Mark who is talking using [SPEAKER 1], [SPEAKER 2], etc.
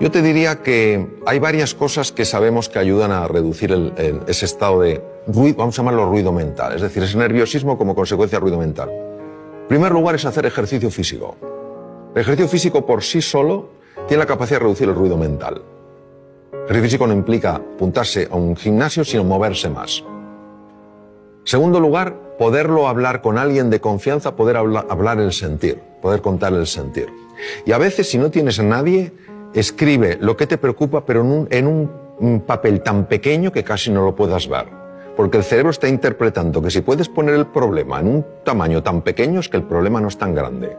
[SPEAKER 1] Yo te diría que hay varias cosas que sabemos que ayudan a reducir ese estado de ruido, vamos a llamarlo ruido mental, es decir, ese nerviosismo como consecuencia de ruido mental. En primer lugar es hacer ejercicio físico. El ejercicio físico por sí solo tiene la capacidad de reducir el ruido mental. El ejercicio físico no implica apuntarse a un gimnasio, sino moverse más. Segundo lugar, poderlo hablar con alguien de confianza, poder habla- hablar el sentir, poder contar el sentir. Y a veces, si no tienes a nadie, escribe lo que te preocupa, pero en un, en un, papel tan pequeño que casi no lo puedas ver. Porque el cerebro está interpretando que si puedes poner el problema en un tamaño tan pequeño es que el problema no es tan grande.